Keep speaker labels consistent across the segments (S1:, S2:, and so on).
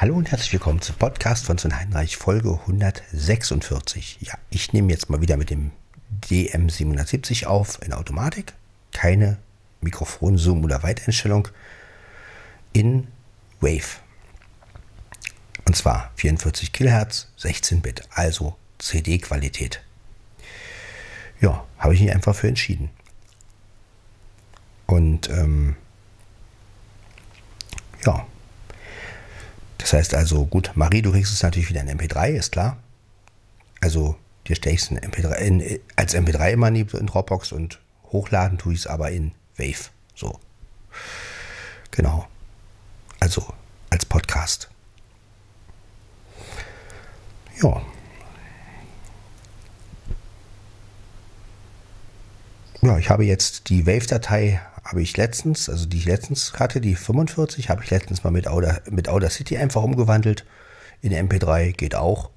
S1: Hallo und herzlich willkommen zum Podcast von Sven Heinreich, Folge 146. Ja, ich nehme jetzt mal wieder mit dem DM770 auf in Automatik. Keine Mikrofon, Zoom oder Weiteinstellung in Wave. Und zwar 44 Kilohertz, 16 Bit, also CD-Qualität. Ja, habe ich mich einfach für entschieden. Und ähm, ja, das heißt also, gut, Marie, du kriegst es natürlich wieder in MP3, ist klar. Also, dir stelle ich es MP3, in, als MP3 immer in Dropbox und hochladen tue ich es aber in Wave. So. Genau. Also, als Podcast. Ja. Ja, ich habe jetzt die Wave-Datei habe ich letztens, also die ich letztens hatte, die 45, habe ich letztens mal mit, Auda, mit Audacity einfach umgewandelt. In MP3 geht auch.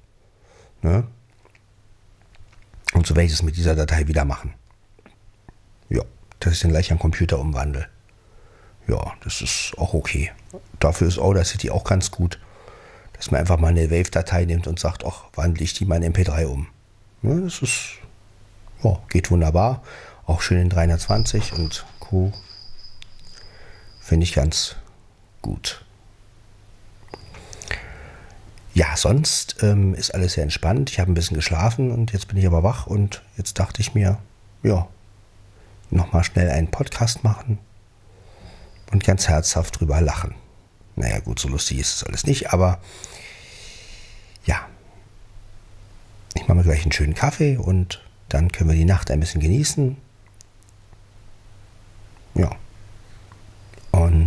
S1: Ne? Und so werde ich es mit dieser Datei wieder machen. Ja, dass ich den gleich am Computer umwandle. Ja, das ist auch okay. Dafür ist Audacity auch ganz gut, dass man einfach mal eine Wave-Datei nimmt und sagt, ach, wandle ich die mal in MP3 um. Ja, das ist, ja, geht wunderbar. Auch schön in 320 und Co. Finde ich ganz gut. Ja, sonst ähm, ist alles sehr entspannt. Ich habe ein bisschen geschlafen und jetzt bin ich aber wach und jetzt dachte ich mir, ja, nochmal schnell einen Podcast machen und ganz herzhaft drüber lachen. Naja, gut, so lustig ist es alles nicht, aber ja, ich mache mir gleich einen schönen Kaffee und dann können wir die Nacht ein bisschen genießen. Ja.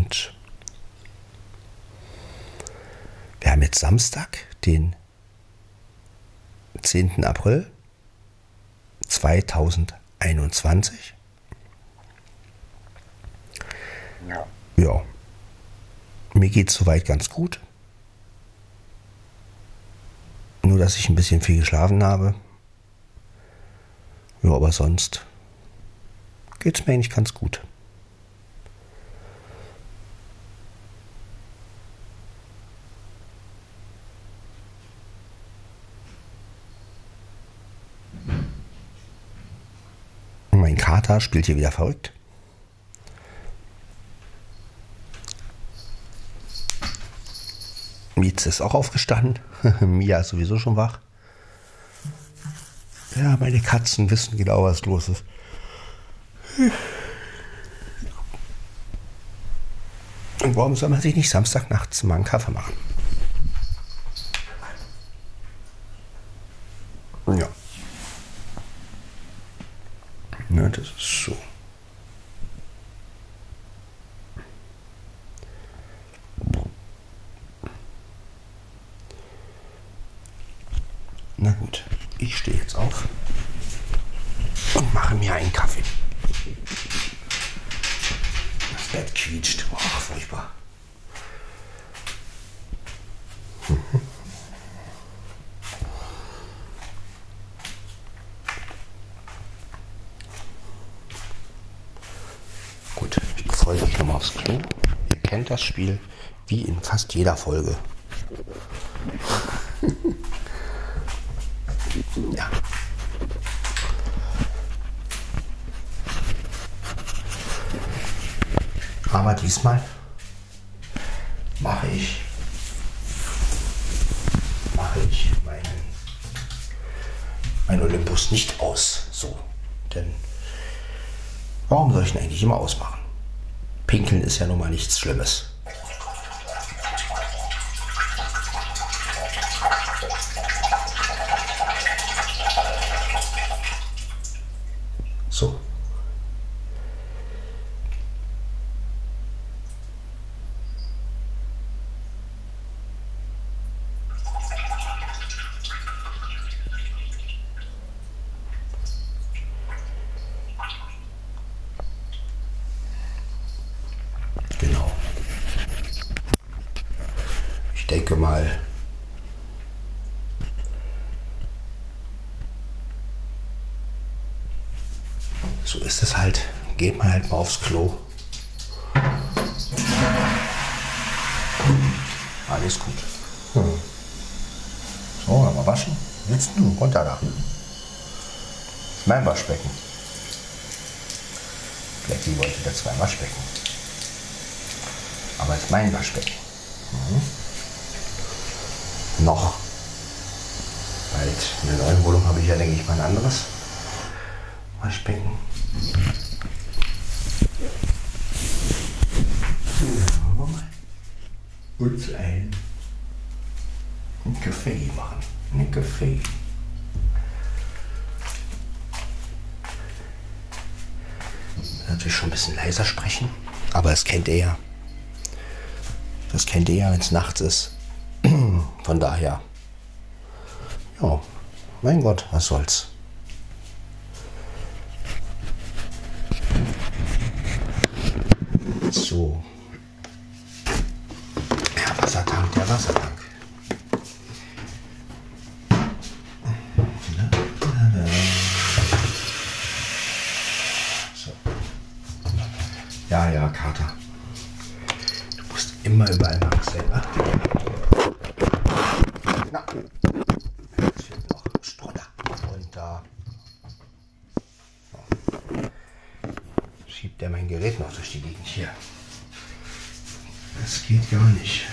S1: Und wir haben jetzt Samstag, den 10. April 2021. Ja. ja. Mir geht es soweit ganz gut. Nur, dass ich ein bisschen viel geschlafen habe. Ja, aber sonst geht es mir eigentlich ganz gut. Mein Kater spielt hier wieder verrückt. Mietze ist auch aufgestanden. Mia ist sowieso schon wach. Ja, meine Katzen wissen genau, was los ist. Und warum soll man sich nicht Samstagnachts mal einen Kaffee machen? Ja. Ne, das ist so. Na gut, ich stehe jetzt auf und mache mir einen Kaffee. Das Bett quietscht. Oh, furchtbar. Gut, ich folge euch nochmal aufs Klo. Ihr kennt das Spiel wie in fast jeder Folge. Aber diesmal mache ich, mache ich meinen, mein Olympus nicht aus. So, denn warum soll ich ihn eigentlich immer ausmachen? Pinkeln ist ja nun mal nichts Schlimmes. So. Genau. Ich denke mal, so ist es halt. Geht man halt mal aufs Klo. Alles gut. Hm. So, mal waschen. Sitzt du, runter da. Das mein Waschbecken. Blackie wollte da zwei Waschbecken. Aber es ist mein Waschbecken. Mhm. Noch. Bald in der neuen Wohnung habe ich ja, denke ich, mal ein anderes Waschbecken. uns ein, ein Kaffee machen. Ein Kaffee. Natürlich schon ein bisschen leiser sprechen, aber es kennt er ja. Das kennt er ja, wenn es nachts ist. Von daher, ja, mein Gott, was soll's. So. Ja, Wassertank, der Wassertank. So. Ja, ja, Kater. Du musst immer überall Max sein, ne? Na. Jetzt fehlt noch Strotter. Und da. Schiebt er mein Gerät noch durch die Gegend hier. Das geht gar nicht.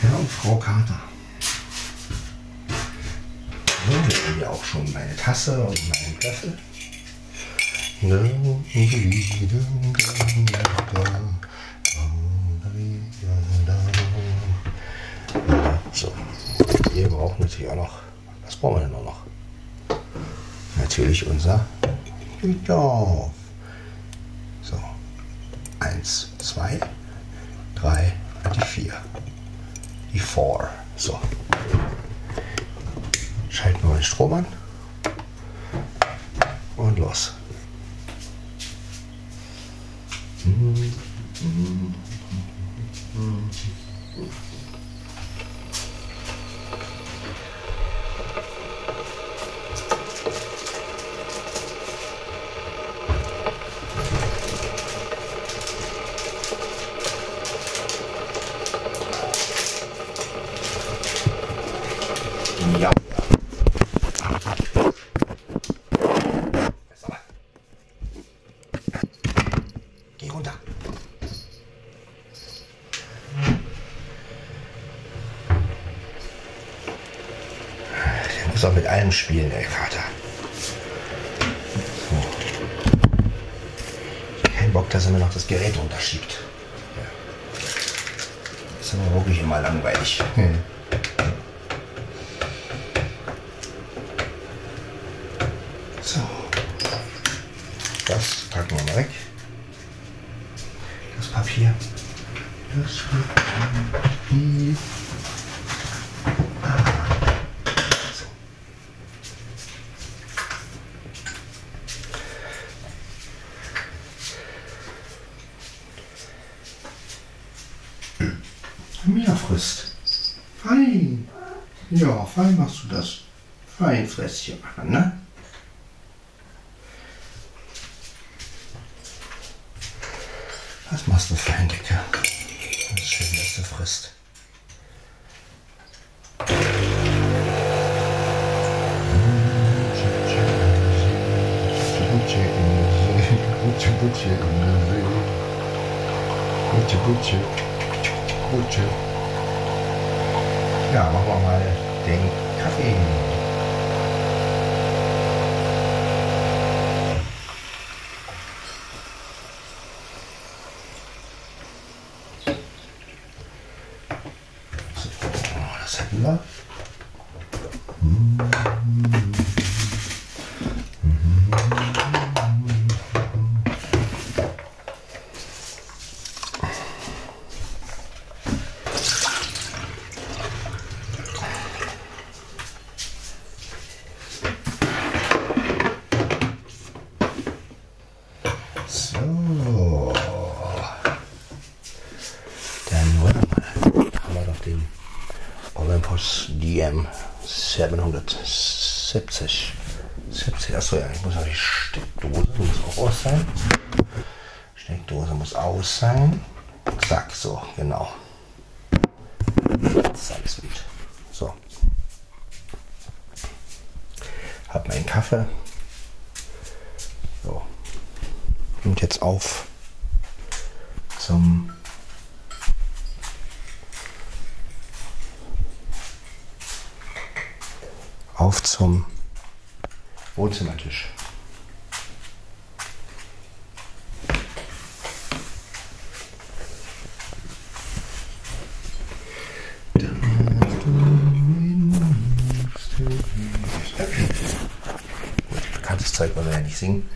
S1: Herr und Frau Kater. So, wir haben ja auch schon meine Tasse und meinen Löffel. So, wir brauchen natürlich auch noch, was brauchen wir denn noch? Natürlich unser Dorf. So, eins, zwei, drei, die vier. Die four. So. Schalten wir den Strom an. Und los. Ja. Besser. Geh runter. Der muss auch mit allem spielen, der Kater. So. Kein Bock, dass er mir noch das Gerät runterschiebt. Ja. Ist aber wirklich immer langweilig. So. Das packen wir mal weg. Das Papier. Das Papier. Ah. So. Mehr frisst. Fein. Fein machst du das. Fein Fresschen machen, ne? Was machst du für ein Dicker? Das ist schön, dass du frisst. Ja, machen wir mal den Kaffee. So, 770. 70, achso, ja, ich muss noch die Steckdose, muss auch aus sein. Steckdose muss aus sein. Zack, so, genau. Das ist alles gut. So. Hab meinen Kaffee. So. Und jetzt auf zum auf zum Wohnzimmertisch. Bekanntes Zeug wollen wir ja nicht singen.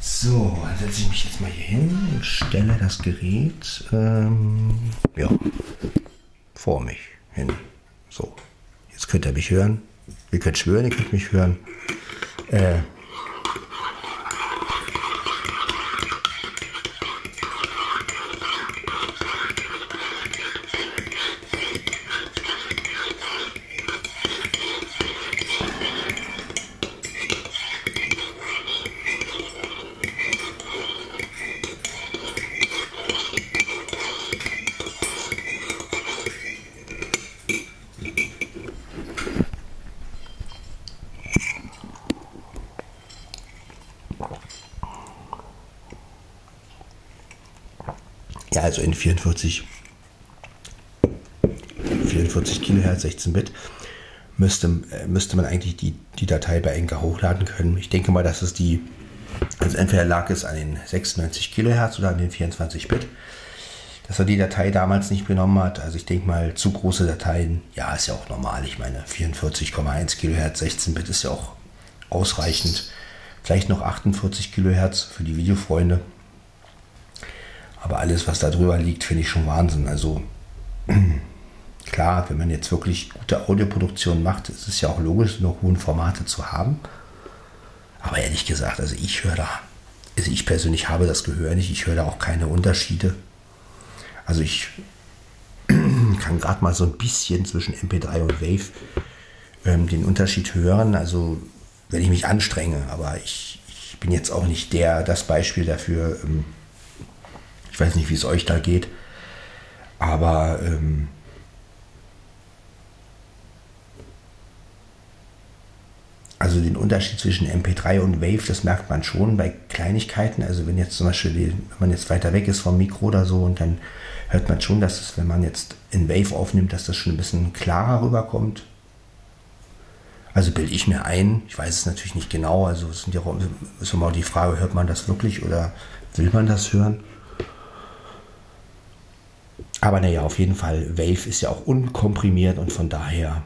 S1: So, dann setze ich mich jetzt mal hier hin und stelle das Gerät ähm, ja, vor mich hin. Könnt ihr mich hören. Ihr könnt schwören, ihr könnt mich hören. Äh, also in 44, 44 Kilohertz, 16 Bit, müsste, müsste man eigentlich die, die Datei bei Enka hochladen können. Ich denke mal, dass es die, also entweder lag es an den 96 Kilohertz oder an den 24 Bit, dass er die Datei damals nicht genommen hat. Also ich denke mal, zu große Dateien, ja, ist ja auch normal. Ich meine, 44,1 Kilohertz, 16 Bit ist ja auch ausreichend. Vielleicht noch 48 Kilohertz für die Videofreunde. Aber alles, was da drüber liegt, finde ich schon Wahnsinn. Also klar, wenn man jetzt wirklich gute Audioproduktion macht, ist es ja auch logisch, noch hohen Formate zu haben. Aber ehrlich gesagt, also ich höre da, also ich persönlich habe das Gehör nicht, ich höre da auch keine Unterschiede. Also ich kann gerade mal so ein bisschen zwischen MP3 und Wave ähm, den Unterschied hören. Also wenn ich mich anstrenge, aber ich, ich bin jetzt auch nicht der, das Beispiel dafür. Ähm, ich weiß nicht, wie es euch da geht, aber ähm, also den Unterschied zwischen MP3 und Wave, das merkt man schon bei Kleinigkeiten. Also wenn jetzt zum Beispiel, die, wenn man jetzt weiter weg ist vom Mikro oder so und dann hört man schon, dass es, wenn man jetzt in Wave aufnimmt, dass das schon ein bisschen klarer rüberkommt. Also bilde ich mir ein, ich weiß es natürlich nicht genau, also es sind ja auch, ist immer die Frage, hört man das wirklich oder will man das hören? Aber naja, auf jeden Fall, Wave ist ja auch unkomprimiert und von daher.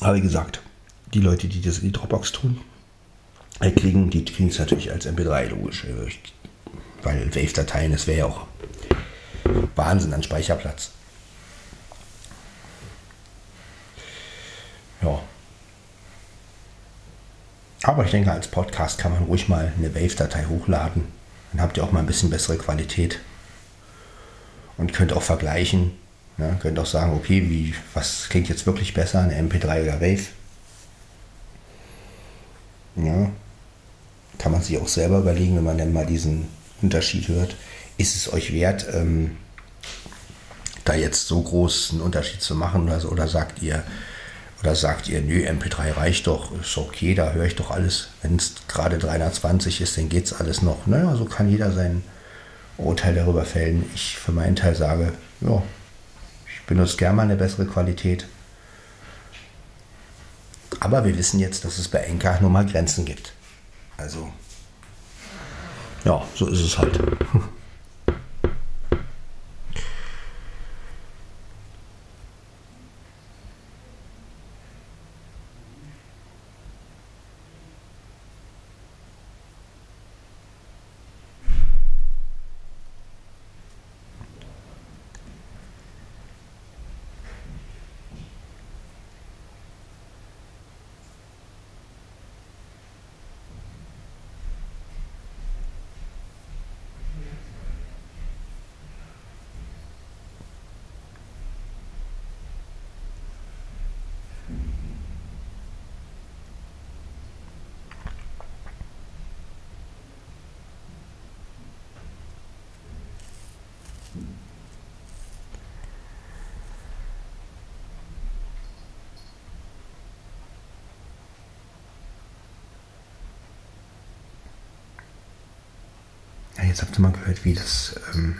S1: Aber wie gesagt, die Leute, die das in die Dropbox tun, kriegen, die kriegen es natürlich als MP3 logisch. Äh, weil Wave-Dateien, das wäre ja auch Wahnsinn an Speicherplatz. Ja. Aber ich denke, als Podcast kann man ruhig mal eine Wave-Datei hochladen. Dann habt ihr auch mal ein bisschen bessere Qualität. Und könnt auch vergleichen. Ne? Könnt auch sagen, okay, wie, was klingt jetzt wirklich besser, eine MP3 oder Wave? Ja. Kann man sich auch selber überlegen, wenn man dann mal diesen Unterschied hört. Ist es euch wert, ähm, da jetzt so großen Unterschied zu machen? Oder, oder sagt ihr, oder sagt ihr, nö, MP3 reicht doch, ist okay, da höre ich doch alles. Wenn es gerade 320 ist, dann geht es alles noch. Naja, so kann jeder sein Urteil darüber fällen. Ich für meinen Teil sage, ja, ich benutze gerne mal eine bessere Qualität. Aber wir wissen jetzt, dass es bei Enka nur mal Grenzen gibt. Also, ja, so ist es halt. Ja, jetzt habt ihr mal gehört, wie das ähm,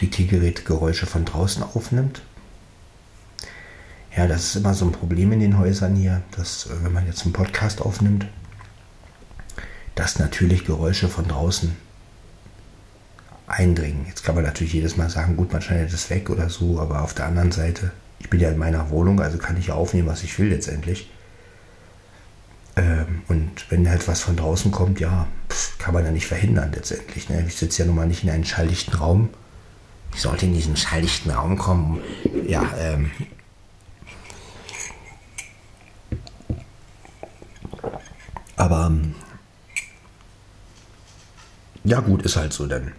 S1: Diktiergerät Geräusche von draußen aufnimmt. Ja, das ist immer so ein Problem in den Häusern hier, dass äh, wenn man jetzt einen Podcast aufnimmt, dass natürlich Geräusche von draußen eindringen. Jetzt kann man natürlich jedes Mal sagen, gut, man schneidet das weg oder so, aber auf der anderen Seite, ich bin ja in meiner Wohnung, also kann ich ja aufnehmen, was ich will letztendlich. Ähm, und wenn halt was von draußen kommt, ja, kann man ja nicht verhindern letztendlich. Ne? Ich sitze ja nun mal nicht in einem schalldichten Raum. Ich sollte in diesen schalldichten Raum kommen. Ja, ähm, aber ähm, ja gut, ist halt so dann.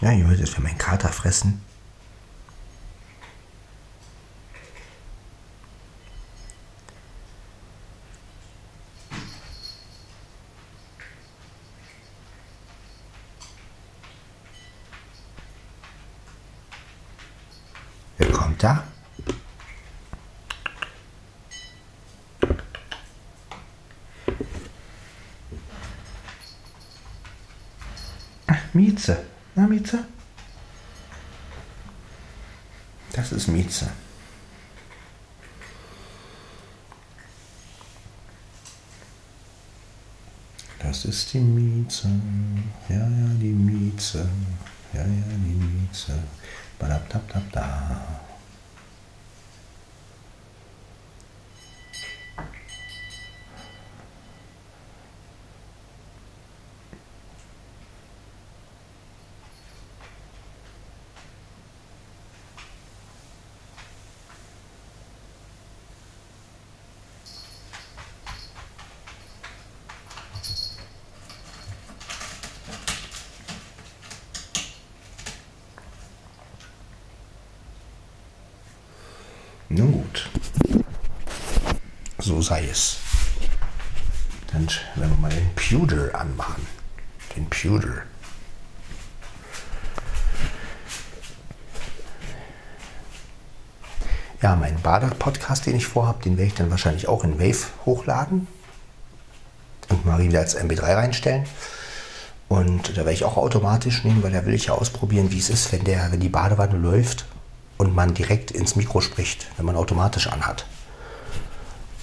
S1: Ja, ich wollte jetzt für meinen Kater fressen. Wer da? Mieze. Na, Mieze? Das ist Mieze. Das ist die Mieze. Ja, ja, die Mieze. Ja, ja, die Mieze. Badabdabdabda. Nun gut. So sei es. Dann werden wir mal den Pewter anmachen. Den Pewter. Ja, meinen Bader-Podcast, den ich vorhabe, den werde ich dann wahrscheinlich auch in Wave hochladen und mal wieder als MP3 reinstellen. Und da werde ich auch automatisch nehmen, weil da will ich ja ausprobieren, wie es ist, wenn, der, wenn die Badewanne läuft und man direkt ins Mikro spricht, wenn man automatisch anhat.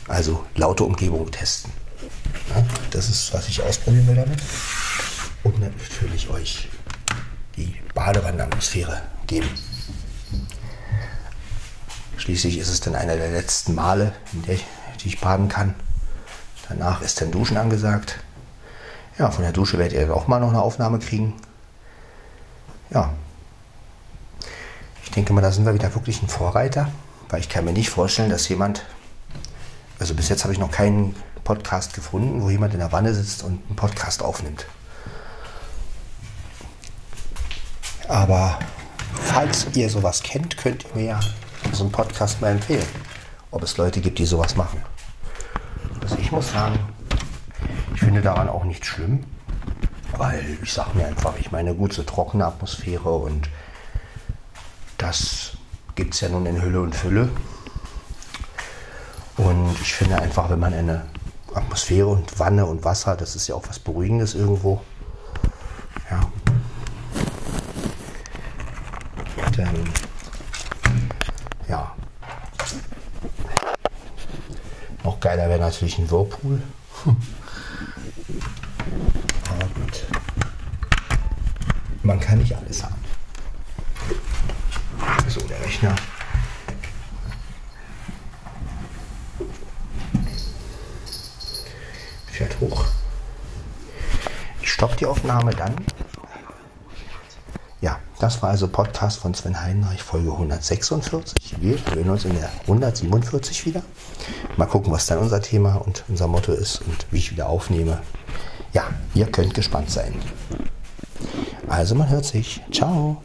S1: Also laute Umgebung testen. Ja, das ist, was ich ausprobieren will damit. Und natürlich euch die Badewannenatmosphäre geben. Schließlich ist es dann einer der letzten Male, in der ich, die ich baden kann. Danach ist dann Duschen angesagt. Ja, von der Dusche werdet ihr auch mal noch eine Aufnahme kriegen. Ja. Ich denke mal, da sind wir wieder wirklich ein Vorreiter, weil ich kann mir nicht vorstellen, dass jemand, also bis jetzt habe ich noch keinen Podcast gefunden, wo jemand in der Wanne sitzt und einen Podcast aufnimmt. Aber falls ihr sowas kennt, könnt ihr mir ja so einen Podcast mal empfehlen, ob es Leute gibt, die sowas machen. Also ich muss sagen, ich finde daran auch nicht schlimm, weil ich sage mir einfach, ich meine, gut, so trockene Atmosphäre und das gibt es ja nun in Hülle und Fülle. Und ich finde einfach, wenn man eine Atmosphäre und Wanne und Wasser, das ist ja auch was Beruhigendes irgendwo. Ja. Dann, ja. Noch geiler wäre natürlich ein Whirlpool. Aber gut. Man kann nicht alles haben. So, der Rechner. Fährt hoch. Ich stoppt die Aufnahme dann. Ja, das war also Podcast von Sven Heinrich, Folge 146. Wir hören uns in der 147 wieder. Mal gucken, was dann unser Thema und unser Motto ist und wie ich wieder aufnehme. Ja, ihr könnt gespannt sein. Also man hört sich. Ciao.